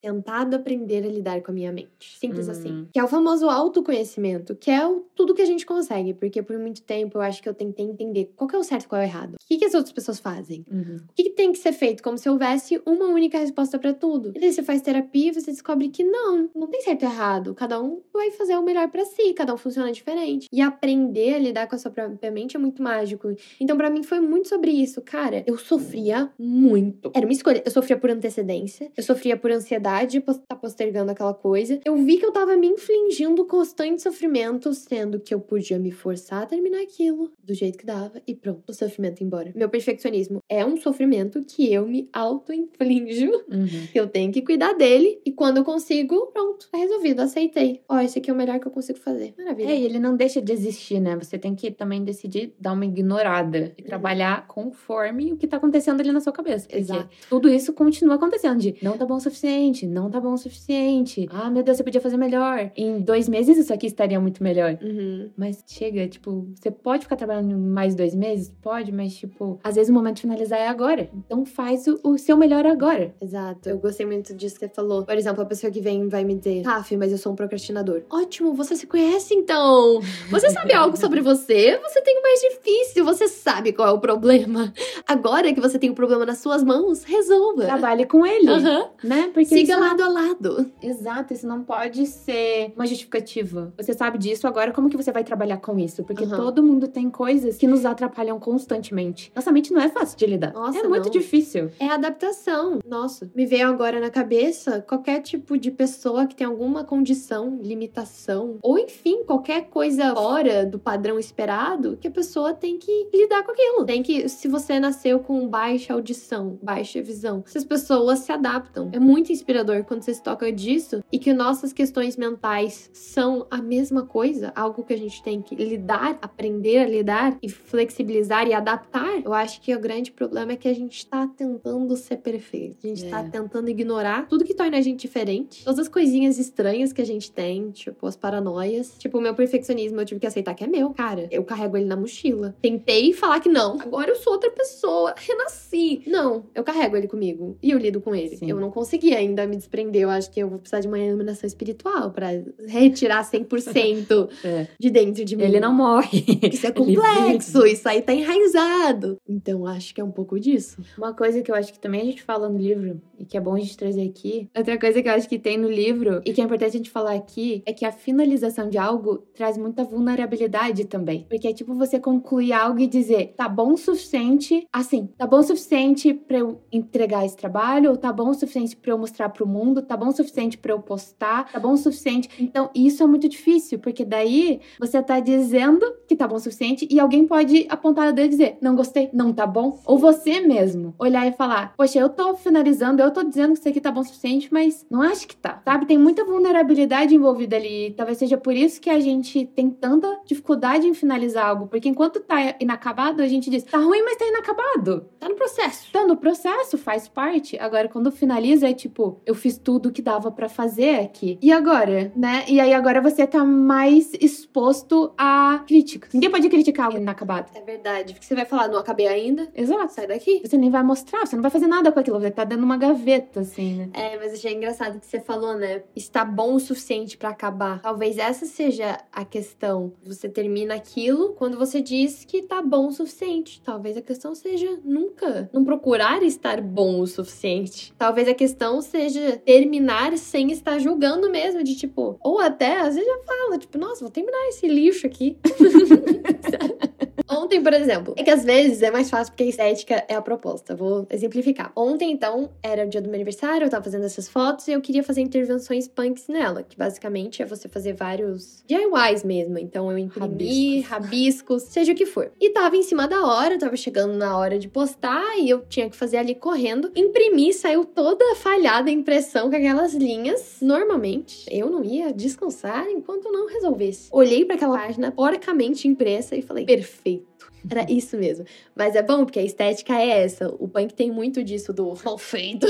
tentado aprender a lidar com a minha mente. Simples Hum. assim. Que é o famoso autoconhecimento, que é o, tudo que a gente consegue, porque por muito tempo eu acho que eu tentei entender qual que é o certo e qual é o errado. O que, que as outras pessoas fazem? Uhum. O que, que tem que ser feito? Como se houvesse uma única resposta pra tudo. E daí você faz terapia e você descobre que não, não tem certo e errado. Cada um vai fazer o melhor pra si, cada um funciona diferente. E aprender a lidar com a sua própria mente é muito mágico. Então, pra mim, foi muito sobre isso. Cara, eu sofria muito. Era uma escolha. Eu sofria por antecedência, eu sofria por ansiedade tá postergando aquela coisa. Eu vi que eu tava me infligindo constante sofrimento, sendo que eu podia me forçar a terminar aquilo do jeito que dava e pronto, o sofrimento embora. Meu perfeccionismo é um sofrimento que eu me auto-inflijo. Uhum. Eu tenho que cuidar dele e quando eu consigo, pronto, tá resolvido, aceitei. Ó, esse aqui é o melhor que eu consigo fazer. Maravilha. É, e ele não deixa de existir, né? Você tem que também decidir dar uma ignorada e Uhum. trabalhar conforme o que tá acontecendo ali na sua cabeça. Exato. tudo isso continua acontecendo de não tá bom o suficiente, não tá bom o suficiente. Ah, meu Deus, você podia fazer melhor. Em dois meses isso aqui estaria muito melhor. Uhum. Mas chega, tipo, você pode ficar trabalhando mais dois meses? Pode, mas, tipo, às vezes o momento de finalizar é agora. Então faz o, o seu melhor agora. Exato. Eu gostei muito disso que você falou. Por exemplo, a pessoa que vem vai me dizer, Raf, mas eu sou um procrastinador. Ótimo, você se conhece então. Você sabe algo sobre você, você tem o mais difícil, você sabe qual é o problema. Agora que você tem o problema nas suas mãos, resolva. Trabalhe com ele, Aham. Né? Porque Siga isso lado a lado. Exato, isso não pode ser uma justificativa. Você sabe disso, agora como que você vai trabalhar com isso? Porque Aham. todo mundo tem coisas que nos atrapalham constantemente. Nossa mente não é fácil de lidar. Nossa, é muito não. difícil. É adaptação. Nossa, me veio agora na cabeça qualquer tipo de pessoa que tem alguma condição, limitação, ou enfim, qualquer coisa fora do padrão esperado, que a pessoa tem que lidar com aquilo. Tem que, se você nasceu com baixa audição, baixa visão, essas pessoas se adaptam. É muito inspirador quando você se toca disso e que nossas questões mentais são a mesma coisa, algo que a gente tem que lidar, aprender a lidar e flexibilizar e adaptar. Eu acho que o grande problema é que a gente tá tentando ser perfeito. A gente É. tá tentando ignorar tudo que torna a gente diferente. Todas as coisinhas estranhas que a gente tem, tipo as paranoias. Tipo, o meu perfeccionismo, eu tive que aceitar que é meu. Cara, eu carrego ele na mochila. Tentei falar que não. Agora eu sou outra pessoa. Renasci. Não, eu carrego ele comigo. E eu lido com ele. Sim. Eu não consegui ainda me desprender. Eu acho que eu vou precisar de uma iluminação espiritual pra retirar 100% É. de dentro de mim. Ele não morre. Isso é complexo, isso aí tá enraizado. Então acho que é um pouco disso. Uma coisa que eu acho que também a gente fala no livro, e que é bom a gente trazer aqui, outra coisa que eu acho que tem no livro, e que é importante a gente falar aqui, é que a finalização de algo traz muita vulnerabilidade também. Porque é tipo você concluir algo e dizer, tá bom o suficiente, assim, tá bom o suficiente pra eu entregar esse trabalho, ou tá bom o suficiente para eu mostrar pro mundo, tá bom o suficiente para eu postar, tá bom o suficiente. Então, isso é muito difícil, porque daí você tá dizendo que tá bom o suficiente e alguém pode apontar o dedo e dizer, não gostei, não tá bom. Ou você mesmo olhar e falar, poxa, eu tô finalizando, eu tô dizendo que isso aqui tá bom o suficiente, mas não acho que tá. Sabe? Tem muita vulnerabilidade envolvida ali. Talvez seja por isso que a gente tem tanta dificuldade em finalizar algo. Porque enquanto tá inacabado, a gente diz, tá ruim, mas tá inacabado. Tá no processo. Tá no processo, faz parte. Agora, quando finaliza, é tipo, eu fiz tudo que dava para fazer aqui. E agora, né? E aí agora você tá mais exposto a críticas. Ninguém pode criticar algo inacabado. É verdade. Porque você vai falar, não acabei ainda. Exato. Sai daqui. Você nem vai mostrar, você não vai fazer nada com aquilo. Estar tá dando uma gaveta, assim, né? É, mas achei engraçado que você falou, né? Está bom o suficiente para acabar. Talvez essa seja a questão. Você termina aquilo quando você diz que tá bom o suficiente. Talvez a questão seja nunca não procurar estar bom o suficiente. Talvez a questão seja terminar sem estar julgando mesmo, de tipo, ou até às vezes já fala, tipo, nossa, vou terminar esse lixo aqui. Ontem, por exemplo, é que às vezes é mais fácil porque a estética é a proposta. Vou exemplificar. Ontem, então, era o dia do meu aniversário, eu tava fazendo essas fotos e eu queria fazer intervenções punks nela, que basicamente é você fazer vários DIYs mesmo. Então eu imprimi, rabiscos, rabiscos seja o que for. E tava em cima da hora, tava chegando na hora de postar e eu tinha que fazer ali correndo. Imprimi, saiu toda falhada a impressão com aquelas linhas. Normalmente, eu não ia descansar enquanto não resolvesse. Olhei para aquela página porcamente impressa e falei: perfeito. Era isso mesmo. Mas é bom porque a estética é essa. O punk tem muito disso do mal feito,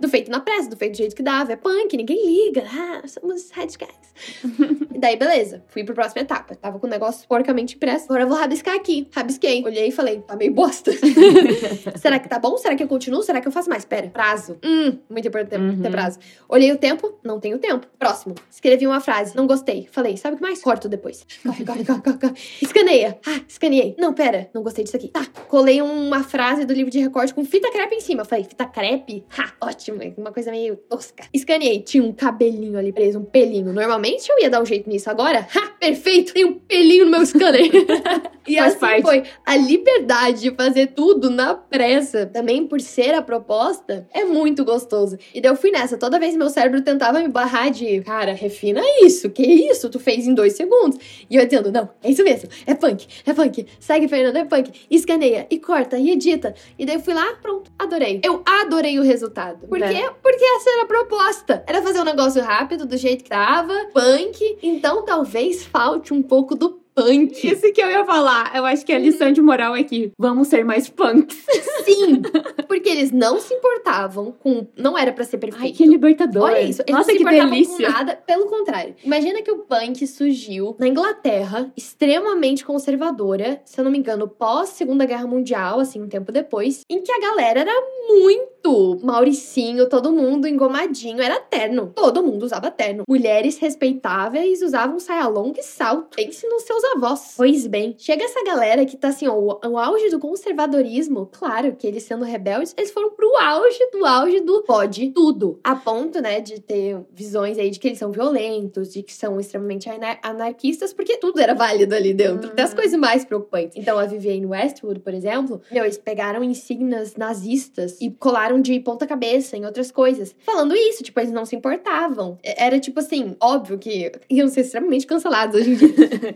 do feito na pressa, do feito do jeito que dava. É punk, ninguém liga. Ah, somos radicais. e daí, beleza. Fui pra próxima etapa. Tava com o negócio porcamente impresso. Agora eu vou rabiscar aqui. Rabisquei. Olhei e falei, tá meio bosta. Será que tá bom? Será que eu continuo? Será que eu faço mais? Pera. Prazo. Hum, muito importante uhum. ter prazo. Olhei o tempo, não tenho tempo. Próximo. Escrevi uma frase, não gostei. Falei, sabe o que mais? Corto depois. Corre, corre, corre, corre, corre. Escaneia. Ah, escaneei. Não, pera, não gostei disso aqui. Tá, colei uma frase do livro de recorte com fita crepe em cima. Falei, fita crepe? Ha, ótimo. Uma coisa meio tosca. Escaneei, tinha um cabelinho ali preso, um pelinho. Normalmente eu ia dar um jeito nisso. Agora, ha, perfeito, tem um pelinho no meu scanner. e Faz assim parte. foi. A liberdade de fazer tudo na pressa, também por ser a proposta, é muito gostoso. E daí eu fui nessa. Toda vez meu cérebro tentava me barrar de, cara, refina isso. Que isso? Tu fez em dois segundos. E eu entendo, não, é isso mesmo. É punk, é punk segue Fernanda Punk, escaneia e corta e edita. E daí eu fui lá, pronto, adorei. Eu adorei o resultado. Por é. quê? Porque essa era a proposta. Era fazer um negócio rápido, do jeito que tava, punk. Então talvez falte um pouco do punk. Isso que eu ia falar. Eu acho que a lição de moral é que vamos ser mais punks. Sim, porque eles não se importavam com. Não era para ser perfeito. Ai, que libertador. Olha isso. Eles Nossa, não se que delícia. com nada. Pelo contrário. Imagina que o punk surgiu na Inglaterra, extremamente conservadora, se eu não me engano, pós Segunda Guerra Mundial, assim, um tempo depois, em que a galera era muito Mauricinho, todo mundo engomadinho, era terno. Todo mundo usava terno. Mulheres respeitáveis usavam saia longa e salto. Pense nos seus avós. Pois bem, chega essa galera que tá assim, ó, o, o auge do conservadorismo, claro que eles sendo rebeldes, eles foram pro auge do auge do pode tudo. A ponto, né, de ter visões aí de que eles são violentos, de que são extremamente anar anarquistas, porque tudo era válido ali dentro. Hum. Até as coisas mais preocupantes. Então, a Vivienne Westwood, por exemplo, meu, eles pegaram insígnias nazistas e colaram de ponta cabeça em outras coisas. Falando isso, tipo, eles não se importavam. Era tipo assim, óbvio que iam ser extremamente cancelados hoje em dia.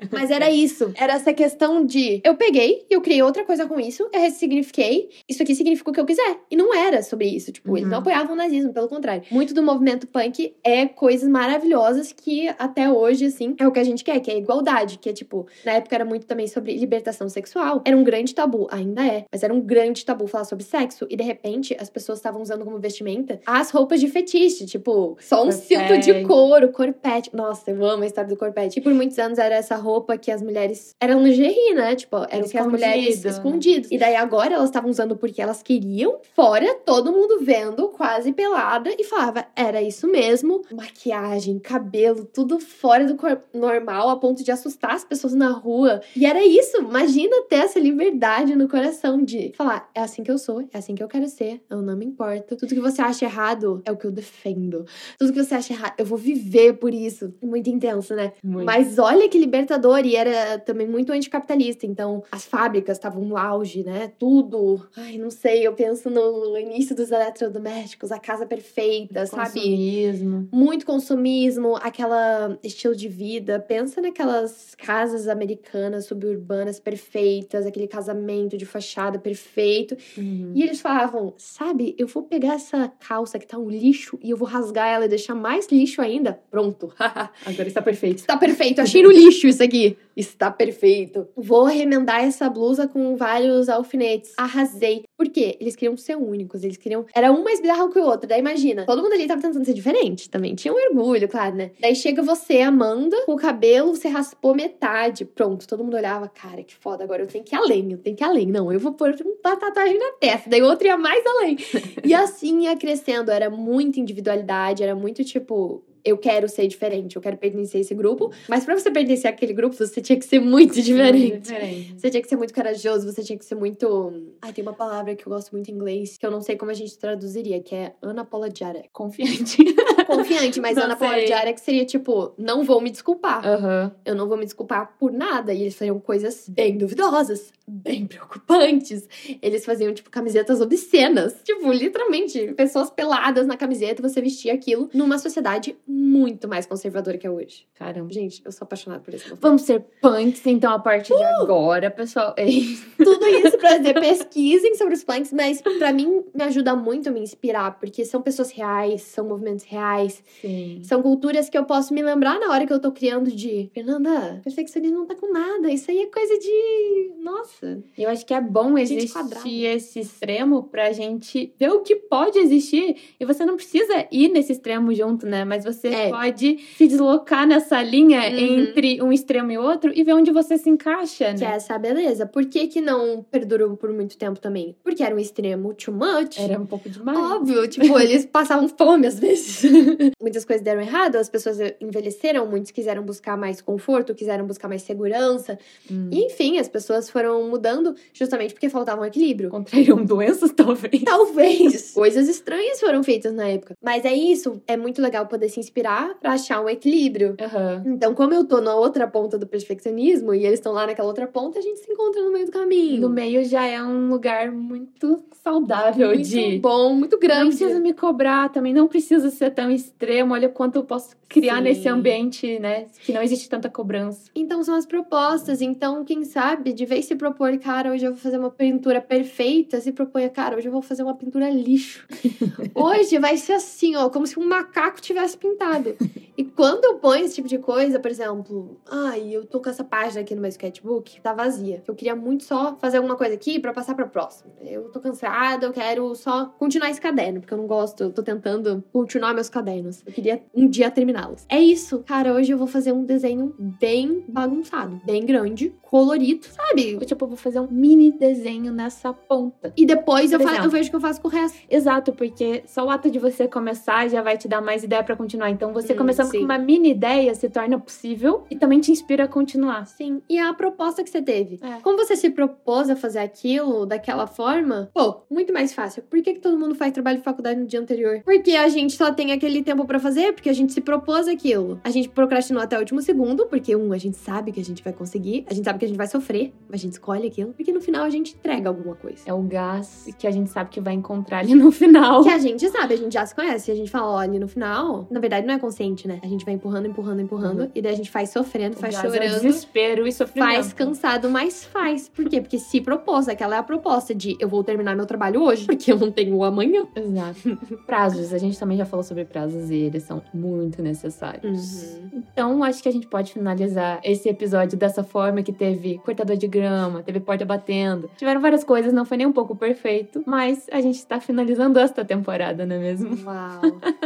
Mas era isso. Era essa questão de eu peguei eu criei outra coisa com isso, eu ressignifiquei, isso aqui significa o que eu quiser. E não era sobre isso. Tipo, uhum. eles não uhum. apoiavam o nazismo, pelo contrário. Muito do movimento punk é coisas maravilhosas que até hoje, assim, é o que a gente quer, que é igualdade. Que é tipo, na época era muito também sobre libertação sexual. Era um grande tabu, ainda é, mas era um grande tabu falar sobre sexo. E de repente as pessoas estavam usando como vestimenta as roupas de fetiche, tipo, só um corpete. cinto de couro, corpete. Nossa, eu amo a história do corpete. E por muitos anos era essa roupa que as mulheres. Era lingerie, né? Tipo, era o que as mulheres escondidas. E daí agora elas estavam usando porque elas queriam, fora todo mundo vendo, quase pelada, e falava, era isso mesmo. Maquiagem, cabelo, tudo fora do corpo normal, a ponto de assustar as pessoas na rua. E era isso. Imagina ter essa liberdade no coração de falar, é assim que eu sou, é assim que eu quero ser. Eu não não me importo. Tudo que você acha errado é o que eu defendo. Tudo que você acha errado, eu vou viver por isso. Muito intenso, né? Muito. Mas olha que libertador e era também muito anticapitalista. Então, as fábricas estavam no auge, né? Tudo. Ai, não sei, eu penso no início dos eletrodomésticos, a casa perfeita, sabe? Consumismo. Muito consumismo, aquela estilo de vida. Pensa naquelas casas americanas, suburbanas perfeitas, aquele casamento de fachada perfeito. Uhum. E eles falavam, sabe, eu vou pegar essa calça que tá um lixo e eu vou rasgar ela e deixar mais lixo ainda. Pronto. Agora está perfeito. Está perfeito. Achei no lixo isso aqui. Está perfeito. Vou remendar essa blusa com vários alfinetes. Arrasei. Por quê? Eles queriam ser únicos. Eles queriam. Era um mais bizarro que o outro. Daí imagina, todo mundo ali tava tentando ser diferente também. Tinha um orgulho, claro, né? Daí chega você, Amanda, com o cabelo, você raspou metade. Pronto, todo mundo olhava, cara, que foda. Agora eu tenho que ir além, eu tenho que ir além. Não, eu vou pôr uma tatuagem na testa. Daí o outro ia mais além. E assim ia crescendo. Era muita individualidade, era muito tipo eu quero ser diferente, eu quero pertencer a esse grupo. Mas pra você pertencer àquele grupo, você tinha que ser muito diferente. Diferente. Você tinha que ser muito corajoso, você tinha que ser muito. Ai, tem uma palavra que eu gosto muito em inglês, que eu não sei como a gente traduziria, que é unapologetic. Confiante. Confiante, mas Não unapologetic seria tipo, não vou me desculpar. Aham. Eu não vou me desculpar por nada. E eles faziam coisas bem duvidosas, bem preocupantes. Eles faziam, tipo, camisetas obscenas. Tipo, literalmente, pessoas peladas na camiseta, você vestia aquilo numa sociedade muito mais conservadora que é hoje. Caramba. Gente, eu sou apaixonada por movimento. Vamos ser punks, então, a partir de agora, pessoal. Isso. Tudo isso pra dizer, pesquisem sobre os punks, mas pra mim me ajuda muito a me inspirar, porque são pessoas reais, são movimentos reais, Sim. são culturas que eu posso me lembrar na hora que eu tô criando de Fernanda, perfeccionismo não tá com nada, isso aí é coisa de. Nossa. Eu acho que é bom existir quadrada. esse extremo pra gente ver o que pode existir. E você não precisa ir nesse extremo junto, né? Mas você É. pode se deslocar nessa linha Uhum. entre um extremo e outro e ver onde você se encaixa, Que é né? essa beleza. Por que, que não perdurou por muito tempo também? Porque era um extremo too much. Era um pouco demais. Óbvio, tipo, eles passavam fome às vezes. Muitas coisas deram errado, as pessoas envelheceram, muitos quiseram buscar mais conforto, quiseram buscar mais segurança. Hum. E, enfim, as pessoas foram mudando justamente porque faltava um equilíbrio. Contraíram doenças, talvez. Talvez. Coisas estranhas foram feitas na época. Mas é isso, é muito legal poder se inspirar pra achar um equilíbrio. Aham. Então, como eu tô na outra ponta do perfeccionismo e eles estão lá naquela outra ponta, a gente se encontra no meio do caminho. No meio já é um lugar muito saudável muito de. bom, muito Não grande. precisa me cobrar também, não precisa ser tão extremo. Olha quanto eu posso criar Sim. nesse ambiente, né? Que não existe tanta cobrança. Então são as propostas. Então, quem sabe, de vez se propor, cara, hoje eu vou fazer uma pintura perfeita, se propõe, cara, hoje eu vou fazer uma pintura lixo. hoje vai ser assim, ó, como se um macaco tivesse pintado. E quando eu ponho esse tipo de coisa, por exemplo, ai, eu tô com essa página aqui no meu sketchbook, tá vazia. Eu queria muito só fazer alguma coisa aqui pra passar pra próxima. Eu tô cansada, eu quero só continuar esse caderno, porque eu não gosto, eu tô tentando continuar meus cadernos. Eu queria um dia terminá-los. É isso, cara, hoje eu vou fazer um desenho bem bagunçado, bem grande, colorido, sabe? Eu, tipo, eu vou fazer um mini desenho nessa ponta. E depois eu, eu vejo o que eu faço com o resto. Exato, porque só o ato de você começar já vai te dar mais ideia pra continuar. Então, você Hum, começando sim. com uma mini ideia se torna possível e também te inspira a continuar. Sim. E a proposta que você teve. É. Como você se propôs a fazer aquilo daquela forma, pô, muito mais fácil. Por que, que todo mundo faz trabalho de faculdade no dia anterior? Porque a gente só tem aquele tempo pra fazer, porque a gente se propôs aquilo. A gente procrastinou até o último segundo, porque, um, a gente sabe que a gente vai conseguir, a gente sabe que a gente vai sofrer, mas a gente escolhe aquilo, porque no final a gente entrega alguma coisa. É o gás que a gente sabe que vai encontrar ali no final. Que a gente sabe, a gente já se conhece. A gente fala, olha, no final, na verdade não é consciente, né? A gente vai empurrando, empurrando, empurrando, e daí a gente faz sofrendo, O faz gás é chorando. desespero e sofrimento. Faz cansado, mas faz. Por quê? Porque se propôs, aquela é a proposta de eu vou terminar meu trabalho hoje, porque eu não tenho o amanhã. Exato. prazos, a gente também já falou sobre prazos e eles são muito necessários. Uhum. Então, acho que a gente pode finalizar esse episódio dessa forma que teve cortador de grama, teve porta batendo. Tiveram várias coisas, não foi nem um pouco perfeito, mas a gente tá finalizando esta temporada, não é mesmo? Uau.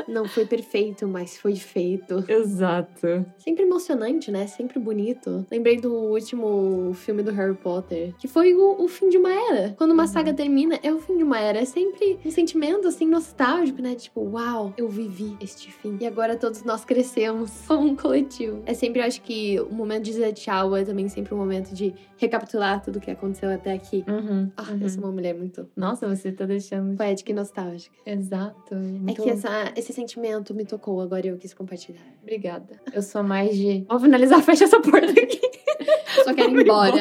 Não foi perfeito, mas foi feito. Exato. Sempre emocionante, né? Sempre bonito. Lembrei do último filme do Harry Potter, que foi o, o fim de uma era. Quando uma uhum. saga termina, é o fim de uma era. É sempre um sentimento, assim, nostálgico, né? Tipo, uau, eu vivi este fim. E agora todos nós crescemos como um coletivo. É sempre, acho que o momento de dizer tchau é também sempre um momento de recapitular tudo que aconteceu até aqui. Uhum, ah, uhum. eu sou uma mulher muito. Nossa, você tá deixando. Poética e nostálgica. Exato. Muito... É que essa, esse sentimento me tocou, agora eu quis compartilhar. Obrigada. Eu sou mais de. Vou finalizar, fecha essa porta aqui. Só quero ir embora.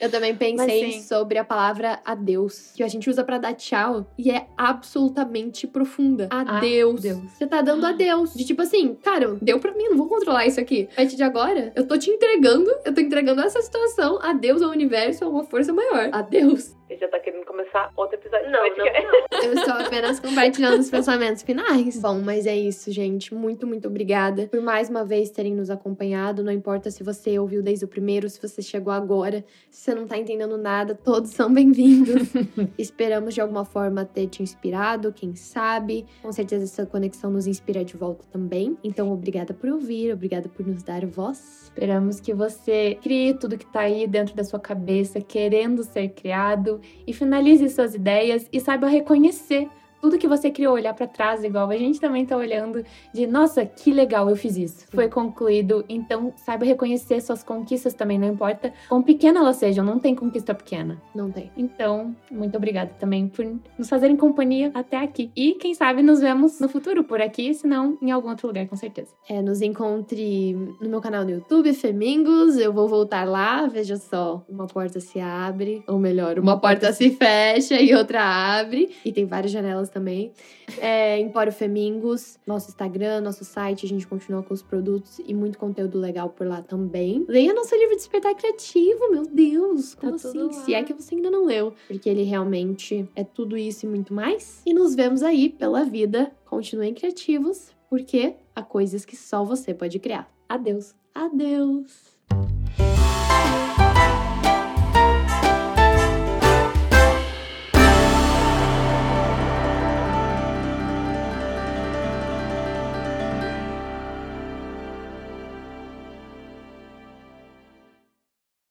eu também pensei sobre a palavra adeus, que a gente usa para dar tchau e é absolutamente profunda. Adeus. Adeus. Você tá dando adeus. De tipo assim, cara, deu pra mim, não vou controlar isso aqui. A partir de agora, eu tô te entregando, eu tô entregando essa situação. Adeus ao universo, a uma força maior. Adeus. Você já tá querendo começar outro episódio? Não, não, não. Eu estou apenas compartilhando os pensamentos finais. Bom, mas é isso, gente. Muito, muito obrigada por mais uma vez terem nos acompanhado. Não importa se você ouviu desde o primeiro, se você chegou agora, se você não tá entendendo nada, todos são bem-vindos. Esperamos de alguma forma ter te inspirado, quem sabe. Com certeza essa conexão nos inspira de volta também. Então, obrigada por ouvir, obrigada por nos dar voz. Esperamos que você crie tudo que tá aí dentro da sua cabeça, querendo ser criado e finalize suas ideias e saiba reconhecer tudo que você criou, olhar para trás, igual a gente também tá olhando, de nossa, que legal, eu fiz isso. Foi concluído, então saiba reconhecer suas conquistas também, não importa quão pequena elas sejam, não tem conquista pequena. Não tem. Então, muito obrigada também por nos fazerem companhia até aqui. E quem sabe nos vemos no futuro por aqui, se não em algum outro lugar, com certeza. É, nos encontre no meu canal no YouTube, Femingos. Eu vou voltar lá, veja só, uma porta se abre, ou melhor, uma, porta se fecha e outra abre. E tem várias janelas também. É, Empório Femingos, nosso Instagram, nosso site, a gente continua com os produtos e muito conteúdo legal por lá também. Leia nosso livro Despertar Criativo, meu Deus! Como tá assim? Se é que você ainda não leu. Porque ele realmente é tudo isso e muito mais. E nos vemos aí pela vida. Continuem criativos, porque há coisas que só você pode criar. Adeus. Adeus.